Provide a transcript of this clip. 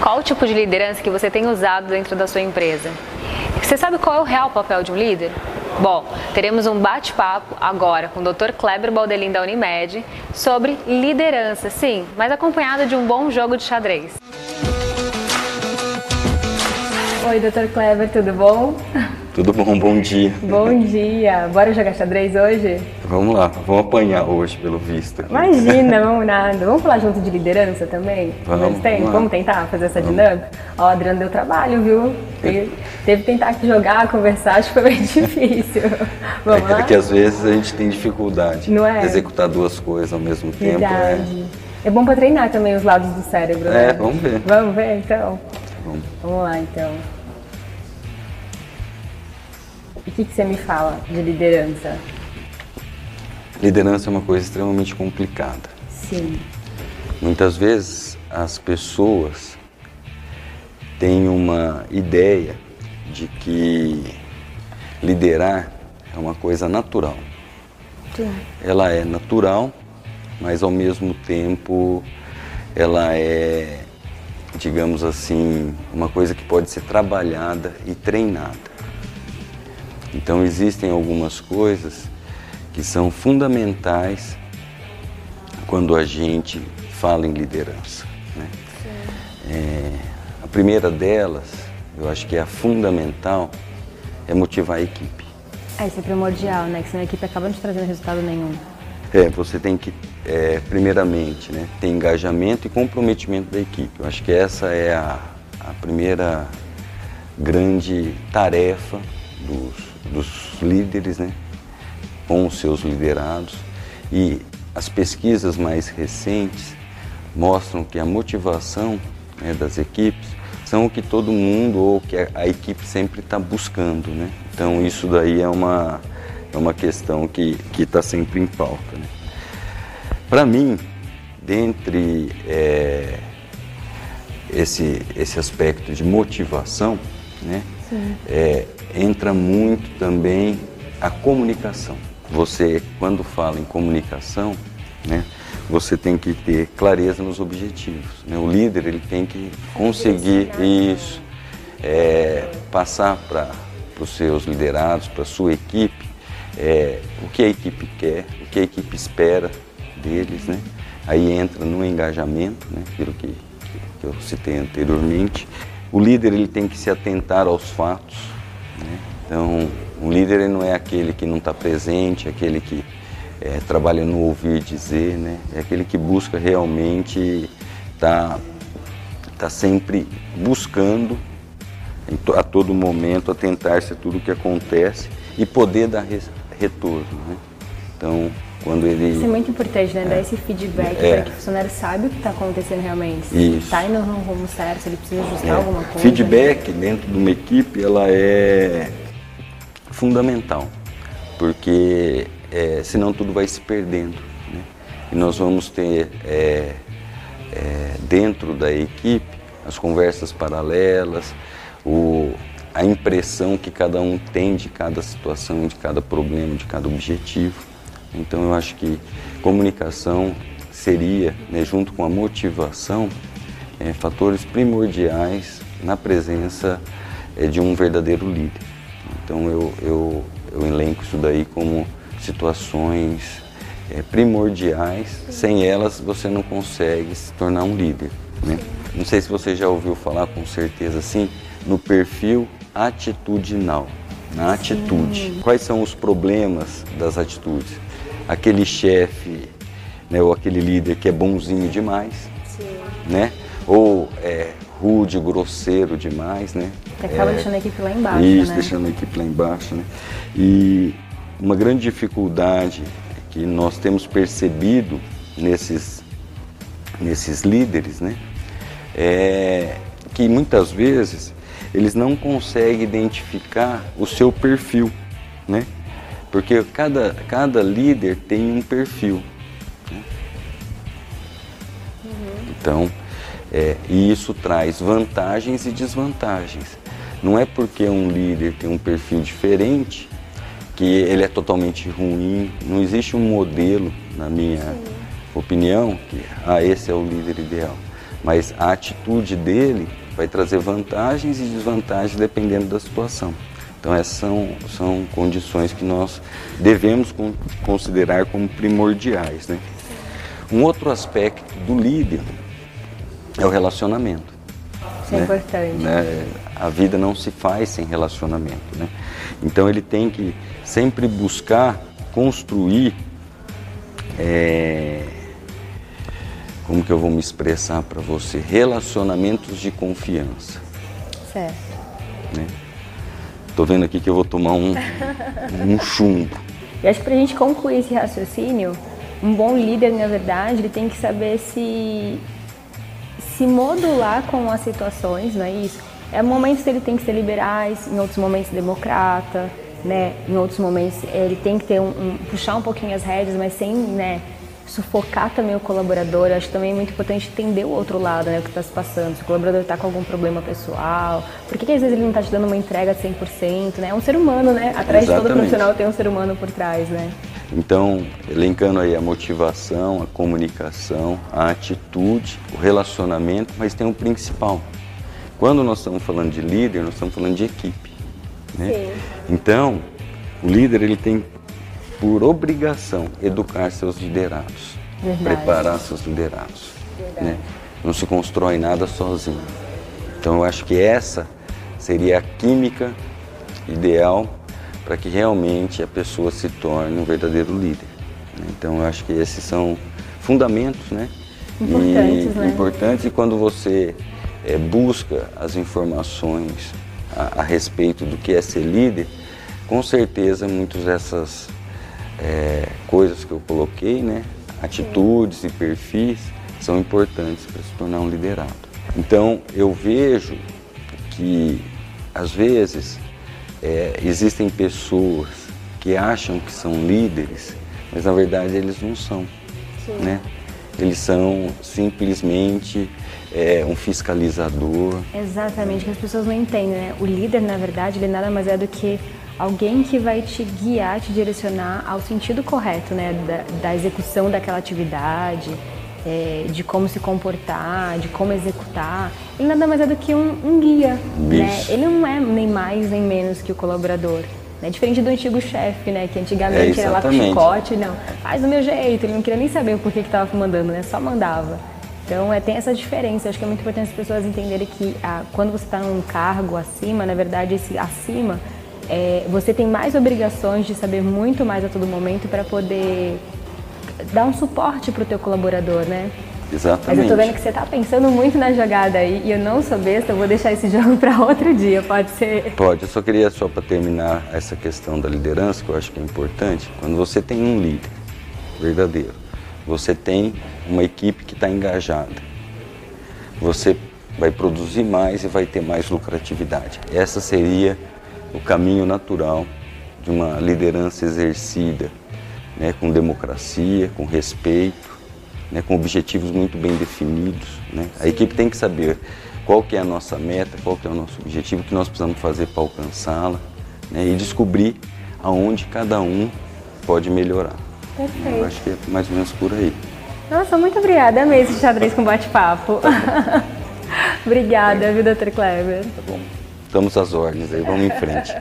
Qual o tipo de liderança que você tem usado dentro da sua empresa? Você sabe qual é o real papel de um líder? Bom, teremos um bate-papo agora com o Dr. Kleber Baldelin da Unimed sobre liderança, sim, mas acompanhado de um bom jogo de xadrez. Oi, Dr. Kleber, tudo bom? Tudo bom, bom dia. Bom dia. Bora jogar xadrez hoje? Vamos lá, vamos apanhar hoje, pelo visto. Aqui. Imagina, vamos nada. Vamos falar junto de liderança também? Vamos, vamos, vamos tentar fazer essa vamos. dinâmica? Ó, o Adriano deu trabalho, viu? Teve, teve que tentar jogar, conversar, acho que foi bem difícil. Vamos é lá? que às vezes a gente tem dificuldade Não é? de executar duas coisas ao mesmo tempo. né? Verdade. É bom para treinar também os lados do cérebro, né? É, vamos ver. Vamos ver, então? Vamos. Vamos lá, então. E o que, que você me fala de liderança? Liderança é uma coisa extremamente complicada. Sim. Muitas vezes as pessoas têm uma ideia de que liderar é uma coisa natural. Sim. Ela é natural, mas ao mesmo tempo ela é, digamos assim, uma coisa que pode ser trabalhada e treinada. Então existem algumas coisas que são fundamentais quando a gente fala em liderança. Né? É, a primeira delas, eu acho que é a fundamental, é motivar a equipe. É, isso é primordial, né? Que senão a equipe acaba não te trazendo resultado nenhum. É, você tem que, é, primeiramente, né, ter engajamento e comprometimento da equipe. Eu acho que essa é a, a primeira grande tarefa dos, dos líderes, né, com os seus liderados. E as pesquisas mais recentes mostram que a motivação né, das equipes são o que todo mundo ou que a, a equipe sempre está buscando, né? Então isso daí é uma é uma questão que está sempre em pauta. Né? Para mim, dentre é, esse, esse aspecto de motivação, né, é, entra muito também a comunicação. Você, quando fala em comunicação, né, você tem que ter clareza nos objetivos. Né? O líder ele tem que conseguir isso, é, passar para os seus liderados, para a sua equipe, é, o que a equipe quer, o que a equipe espera deles, né? Aí entra no engajamento, né? Aquilo que, que eu citei anteriormente. O líder ele tem que se atentar aos fatos, né? Então, um líder ele não é aquele que não está presente, é aquele que é, trabalha no ouvir dizer, né? É aquele que busca realmente estar tá, tá sempre buscando a todo momento atentar-se a tudo o que acontece e poder dar retorno. Né? Então, quando ele. Isso é muito importante, né? É. Dar esse feedback É. para que o funcionário saiba o que está acontecendo realmente. Se Isso. está indo no rumo certo, se ele precisa ajustar É, alguma coisa. Feedback dentro de uma equipe ela é fundamental, porque é, senão tudo vai se perdendo. né? E nós vamos ter é, é, dentro da equipe as conversas paralelas, o, a impressão que cada um tem de cada situação, de cada problema, de cada objetivo. Então eu acho que comunicação seria, né, junto com a motivação, é, fatores primordiais na presença é, de um verdadeiro líder. Então eu, eu, eu elenco isso daí como situações é, primordiais. Sem elas você não consegue se tornar um líder. Né? Não sei se você já ouviu falar com certeza assim no perfil atitudinal. Na atitude. Quais são os problemas das atitudes? Aquele chefe né, ou aquele líder que é bonzinho demais, né? Ou é rude, grosseiro demais, né? Que acaba É, deixando a equipe lá embaixo, Isso, né? deixando a equipe lá embaixo, né? E uma grande dificuldade que nós temos percebido nesses, nesses líderes, né? É que muitas vezes eles não conseguem identificar o seu perfil, né? Porque cada, cada líder tem um perfil. né? Então, é, e isso traz vantagens e desvantagens. Não é porque um líder tem um perfil diferente que ele é totalmente ruim. Não existe um modelo, na minha opinião, que ah, esse é o líder ideal. Mas a atitude dele vai trazer vantagens e desvantagens dependendo da situação. Então essas são, são condições que nós devemos considerar como primordiais. Né? Um outro aspecto do líder é o relacionamento. Isso é né? é importante. Né? A vida não se faz sem relacionamento. Né? Então ele tem que sempre buscar construir. É... Como que eu vou me expressar para você? Relacionamentos de confiança. Certo. Né? Tô vendo aqui que eu vou tomar um, um chumbo. E acho que para a gente concluir esse raciocínio, um bom líder, na verdade, ele tem que saber se se modular com as situações, não é isso? É momentos que ele tem que ser liberais, em outros momentos democrata, né? Em outros momentos ele tem que ter um, um puxar um pouquinho as rédeas, mas sem, né? Sufocar também o colaborador. Acho também muito importante entender o outro lado, né, o que está se passando. Se o colaborador está com algum problema pessoal, por que, que às vezes ele não está te dando uma entrega de 100%, né? É um ser humano, né? Atrás Exatamente. de todo profissional tem um ser humano por trás, né? Então, elencando aí a motivação, a comunicação, a atitude, o relacionamento, mas tem o um principal. Quando nós estamos falando de líder, nós estamos falando de equipe. Né? Então, o líder ele tem por obrigação, educar seus liderados, Verdade. preparar seus liderados. Né? Não se constrói nada sozinho. Então eu acho que essa seria a química ideal para que realmente a pessoa se torne um verdadeiro líder. Né? Então eu acho que esses são fundamentos, né? Importantes, e, né? Importantes e quando você é, busca as informações a, a respeito do que é ser líder, com certeza muitas dessas é, coisas que eu coloquei, né? atitudes e perfis são importantes para se tornar um liderado. Então eu vejo que às vezes é, existem pessoas que acham que são líderes, mas na verdade eles não são. Né? Eles são simplesmente é, um fiscalizador. Exatamente, que as pessoas não entendem. Né? O líder, na verdade, ele nada mais é do que alguém que vai te guiar, te direcionar ao sentido correto, né, da, da execução daquela atividade, é, de como se comportar, de como executar. Ele nada mais é do que um, um guia, né? Ele não é nem mais nem menos que o colaborador. Né? Diferente do antigo chefe, né? Que antigamente é, era lá com chicote, não, faz do meu jeito, ele não queria nem saber porquê que estava mandando, né? Só mandava. Então é, tem essa diferença. Acho que é muito importante as pessoas entenderem que ah, quando você está num cargo acima, na verdade esse acima é, você tem mais obrigações de saber muito mais a todo momento para poder dar um suporte para o teu colaborador, né? Exatamente. Mas eu estou vendo que você está pensando muito na jogada aí e eu não sou besta, eu vou deixar esse jogo para outro dia, pode ser? Pode, eu só queria só para terminar essa questão da liderança, que eu acho que é importante, quando você tem um líder verdadeiro, você tem uma equipe que está engajada, você vai produzir mais e vai ter mais lucratividade. Essa seria o caminho natural de uma liderança exercida, né, com democracia, com respeito, né, com objetivos muito bem definidos. Né? A equipe tem que saber qual que é a nossa meta, qual que é o nosso objetivo, o que nós precisamos fazer para alcançá-la né, e descobrir aonde cada um pode melhorar. Perfeito. Eu acho que é mais ou menos por aí. Nossa, muito obrigada. Esse xadrez com bate-papo. obrigada, viu, Dr. Kleber? Tá bom estamos às ordens aí, vamos em frente.